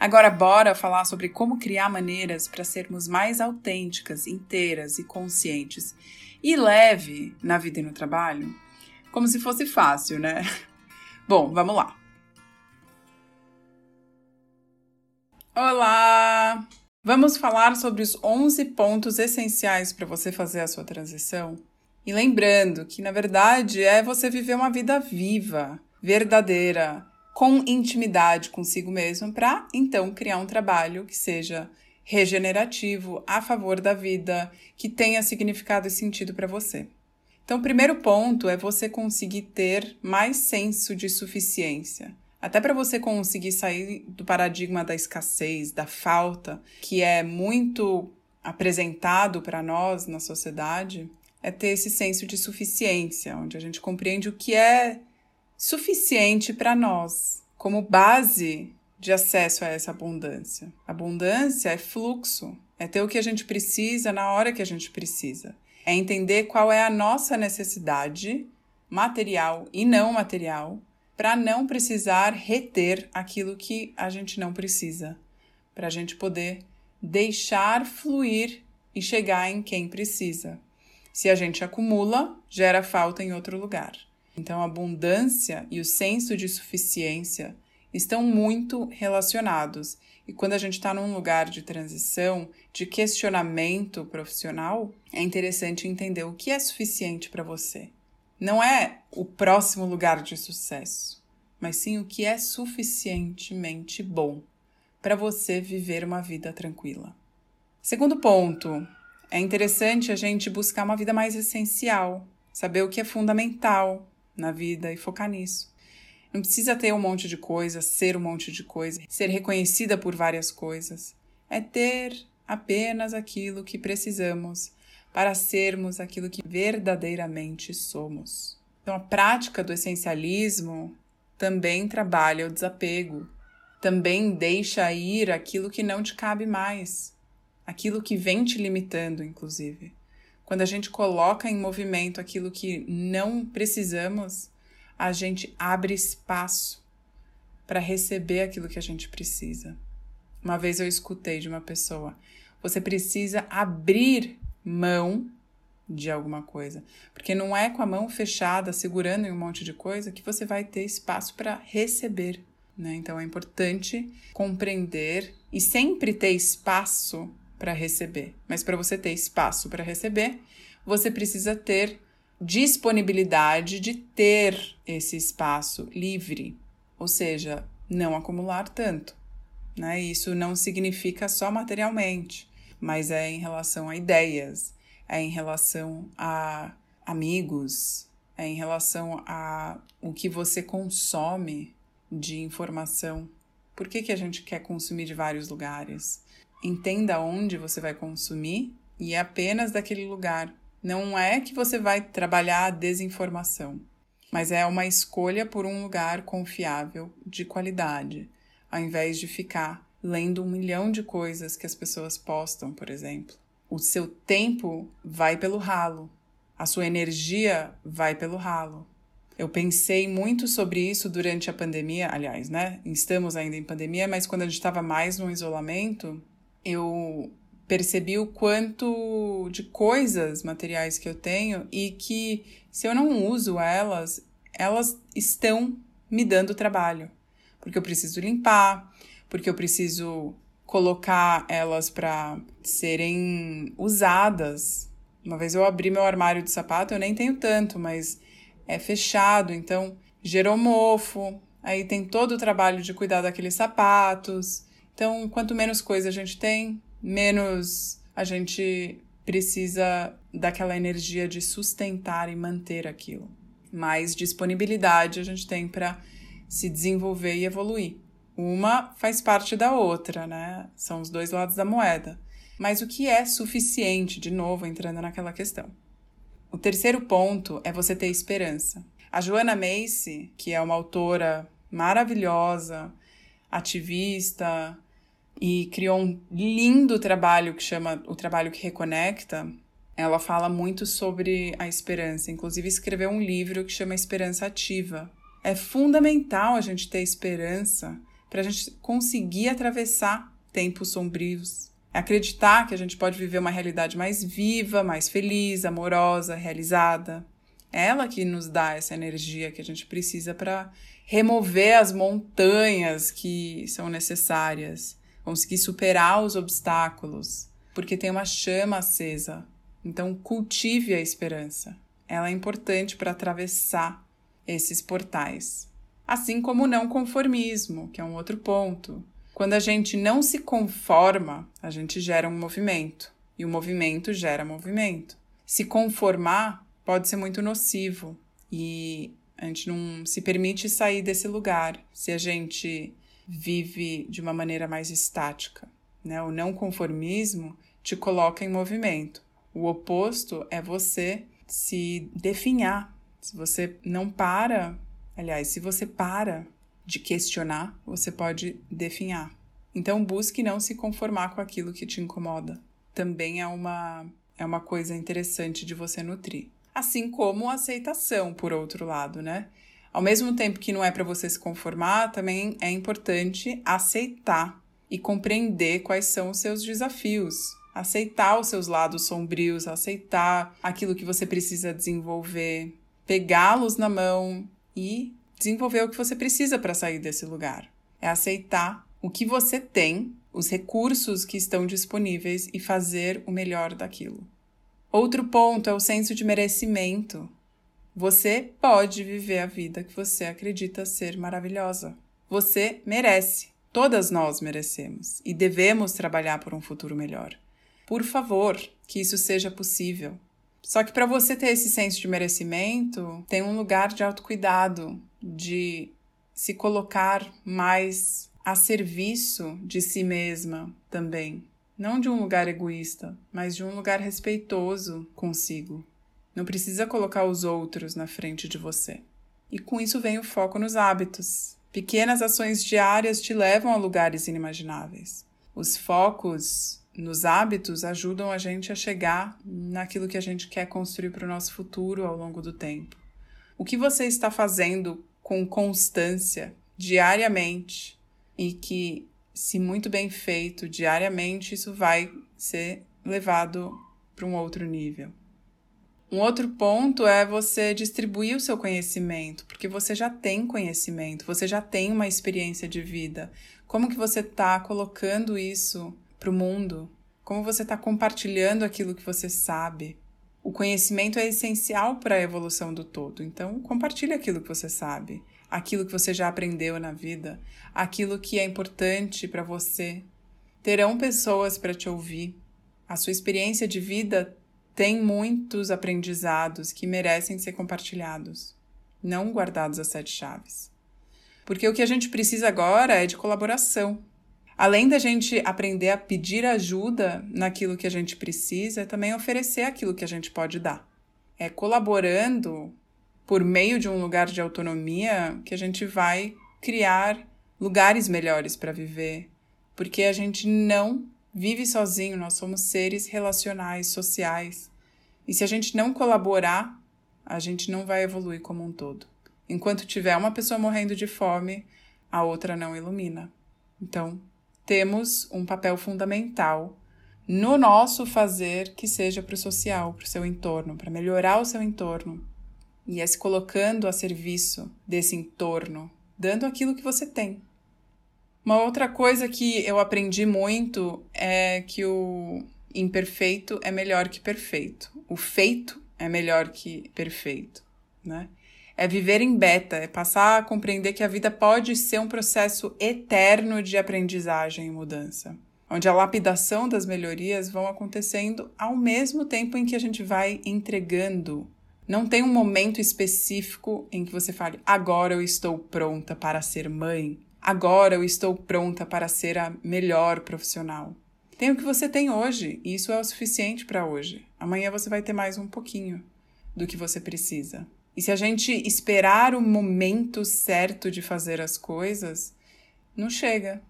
Agora, bora falar sobre como criar maneiras para sermos mais autênticas, inteiras e conscientes e leve na vida e no trabalho? Como se fosse fácil, né? Bom, vamos lá. Olá! Vamos falar sobre os 11 pontos essenciais para você fazer a sua transição. E lembrando que, na verdade, é você viver uma vida viva, verdadeira, com intimidade consigo mesmo, para então criar um trabalho que seja regenerativo, a favor da vida, que tenha significado e sentido para você. Então, o primeiro ponto é você conseguir ter mais senso de suficiência. Até para você conseguir sair do paradigma da escassez, da falta, que é muito apresentado para nós na sociedade, é ter esse senso de suficiência, onde a gente compreende o que é suficiente para nós, como base de acesso a essa abundância. Abundância é fluxo, é ter o que a gente precisa na hora que a gente precisa. É entender qual é a nossa necessidade material e não material para não precisar reter aquilo que a gente não precisa, para a gente poder deixar fluir e chegar em quem precisa. Se a gente acumula, gera falta em outro lugar. Então, a abundância e o senso de suficiência estão muito relacionados. E quando a gente está num lugar de transição, de questionamento profissional, é interessante entender o que é suficiente para você. Não é o próximo lugar de sucesso, mas sim o que é suficientemente bom para você viver uma vida tranquila. Segundo ponto, é interessante a gente buscar uma vida mais essencial, saber o que é fundamental, na vida e focar nisso. Não precisa ter um monte de coisa, ser um monte de coisa, ser reconhecida por várias coisas. É ter apenas aquilo que precisamos para sermos aquilo que verdadeiramente somos. Então, a prática do essencialismo também trabalha o desapego, também deixa ir aquilo que não te cabe mais, aquilo que vem te limitando, inclusive. Quando a gente coloca em movimento aquilo que não precisamos, a gente abre espaço para receber aquilo que a gente precisa. Uma vez eu escutei de uma pessoa: você precisa abrir mão de alguma coisa, porque não é com a mão fechada, segurando em um monte de coisa, que você vai ter espaço para receber. Né? Então é importante compreender e sempre ter espaço para receber. Mas para você ter espaço para receber, você precisa ter disponibilidade de ter esse espaço livre, ou seja, não acumular tanto. Né? Isso não significa só materialmente, mas é em relação a ideias, é em relação a amigos, é em relação a o que você consome de informação. Por que, que a gente quer consumir de vários lugares? Entenda onde você vai consumir e é apenas daquele lugar. Não é que você vai trabalhar a desinformação, mas é uma escolha por um lugar confiável, de qualidade, ao invés de ficar lendo um milhão de coisas que as pessoas postam, por exemplo. O seu tempo vai pelo ralo, a sua energia vai pelo ralo. Eu pensei muito sobre isso durante a pandemia, aliás, né? Estamos ainda em pandemia, mas quando a gente estava mais no isolamento, eu percebi o quanto de coisas materiais que eu tenho e que se eu não uso elas, elas estão me dando trabalho. Porque eu preciso limpar, porque eu preciso colocar elas para serem usadas. Uma vez eu abri meu armário de sapato, eu nem tenho tanto, mas é fechado, então gerou mofo. Aí tem todo o trabalho de cuidar daqueles sapatos. Então, quanto menos coisa a gente tem, menos a gente precisa daquela energia de sustentar e manter aquilo. Mais disponibilidade a gente tem para se desenvolver e evoluir. Uma faz parte da outra, né? São os dois lados da moeda. Mas o que é suficiente, de novo, entrando naquela questão? O terceiro ponto é você ter esperança. A Joanna Macy, que é uma autora maravilhosa, ativista, e criou um lindo trabalho que chama O Trabalho que Reconecta. Ela fala muito sobre a esperança, inclusive escreveu um livro que chama Esperança Ativa. É fundamental a gente ter esperança para a gente conseguir atravessar tempos sombrios. Acreditar que a gente pode viver uma realidade mais viva, mais feliz, amorosa, realizada. É ela que nos dá essa energia que a gente precisa para remover as montanhas que são necessárias, conseguir superar os obstáculos, porque tem uma chama acesa. Então, cultive a esperança. Ela é importante para atravessar esses portais assim como o não conformismo, que é um outro ponto. Quando a gente não se conforma, a gente gera um movimento, e o movimento gera movimento. Se conformar pode ser muito nocivo e a gente não se permite sair desse lugar se a gente vive de uma maneira mais estática. Né? O não conformismo te coloca em movimento. O oposto é você se definhar. Se você não para Aliás, se você para de questionar, você pode definhar. Então, busque não se conformar com aquilo que te incomoda. Também é uma, é uma coisa interessante de você nutrir. Assim como a aceitação, por outro lado, né? Ao mesmo tempo que não é para você se conformar, também é importante aceitar e compreender quais são os seus desafios. Aceitar os seus lados sombrios, aceitar aquilo que você precisa desenvolver, pegá-los na mão, e desenvolver o que você precisa para sair desse lugar. É aceitar o que você tem, os recursos que estão disponíveis e fazer o melhor daquilo. Outro ponto é o senso de merecimento. Você pode viver a vida que você acredita ser maravilhosa. Você merece. Todas nós merecemos e devemos trabalhar por um futuro melhor. Por favor, que isso seja possível. Só que para você ter esse senso de merecimento, tem um lugar de autocuidado, de se colocar mais a serviço de si mesma também. Não de um lugar egoísta, mas de um lugar respeitoso consigo. Não precisa colocar os outros na frente de você. E com isso vem o foco nos hábitos. Pequenas ações diárias te levam a lugares inimagináveis. Os focos nos hábitos ajudam a gente a chegar naquilo que a gente quer construir para o nosso futuro ao longo do tempo. O que você está fazendo com constância, diariamente, e que, se muito bem feito diariamente, isso vai ser levado para um outro nível. Um outro ponto é você distribuir o seu conhecimento, porque você já tem conhecimento, você já tem uma experiência de vida. Como que você está colocando isso para o mundo, como você está compartilhando aquilo que você sabe. O conhecimento é essencial para a evolução do todo, então compartilhe aquilo que você sabe, aquilo que você já aprendeu na vida, aquilo que é importante para você. Terão pessoas para te ouvir. A sua experiência de vida tem muitos aprendizados que merecem ser compartilhados, não guardados a sete chaves. Porque o que a gente precisa agora é de colaboração, Além da gente aprender a pedir ajuda naquilo que a gente precisa, é também oferecer aquilo que a gente pode dar. É colaborando por meio de um lugar de autonomia que a gente vai criar lugares melhores para viver, porque a gente não vive sozinho, nós somos seres relacionais, sociais. E se a gente não colaborar, a gente não vai evoluir como um todo. Enquanto tiver uma pessoa morrendo de fome, a outra não ilumina. Então, temos um papel fundamental no nosso fazer que seja para o social, para o seu entorno, para melhorar o seu entorno. E é se colocando a serviço desse entorno, dando aquilo que você tem. Uma outra coisa que eu aprendi muito é que o imperfeito é melhor que perfeito. O feito é melhor que perfeito, né? É viver em beta, é passar a compreender que a vida pode ser um processo eterno de aprendizagem e mudança, onde a lapidação das melhorias vão acontecendo ao mesmo tempo em que a gente vai entregando. Não tem um momento específico em que você fale: agora eu estou pronta para ser mãe, agora eu estou pronta para ser a melhor profissional. Tem o que você tem hoje, e isso é o suficiente para hoje. Amanhã você vai ter mais um pouquinho do que você precisa. E se a gente esperar o momento certo de fazer as coisas, não chega.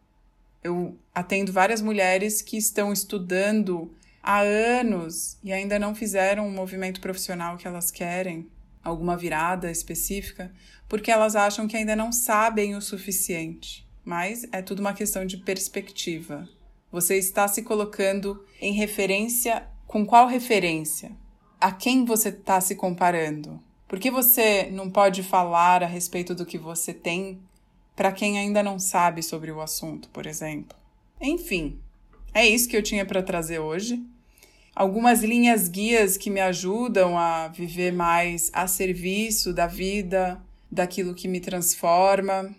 Eu atendo várias mulheres que estão estudando há anos e ainda não fizeram um movimento profissional que elas querem, alguma virada específica, porque elas acham que ainda não sabem o suficiente. Mas é tudo uma questão de perspectiva. Você está se colocando em referência com qual referência? A quem você está se comparando? Por que você não pode falar a respeito do que você tem para quem ainda não sabe sobre o assunto, por exemplo? Enfim, é isso que eu tinha para trazer hoje. Algumas linhas guias que me ajudam a viver mais a serviço da vida, daquilo que me transforma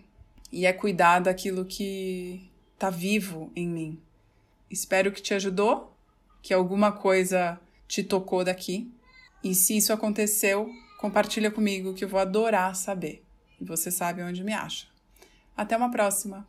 e é cuidar daquilo que está vivo em mim. Espero que te ajudou, que alguma coisa te tocou daqui. E se isso aconteceu, compartilha comigo que eu vou adorar saber. E você sabe onde me acha. Até uma próxima!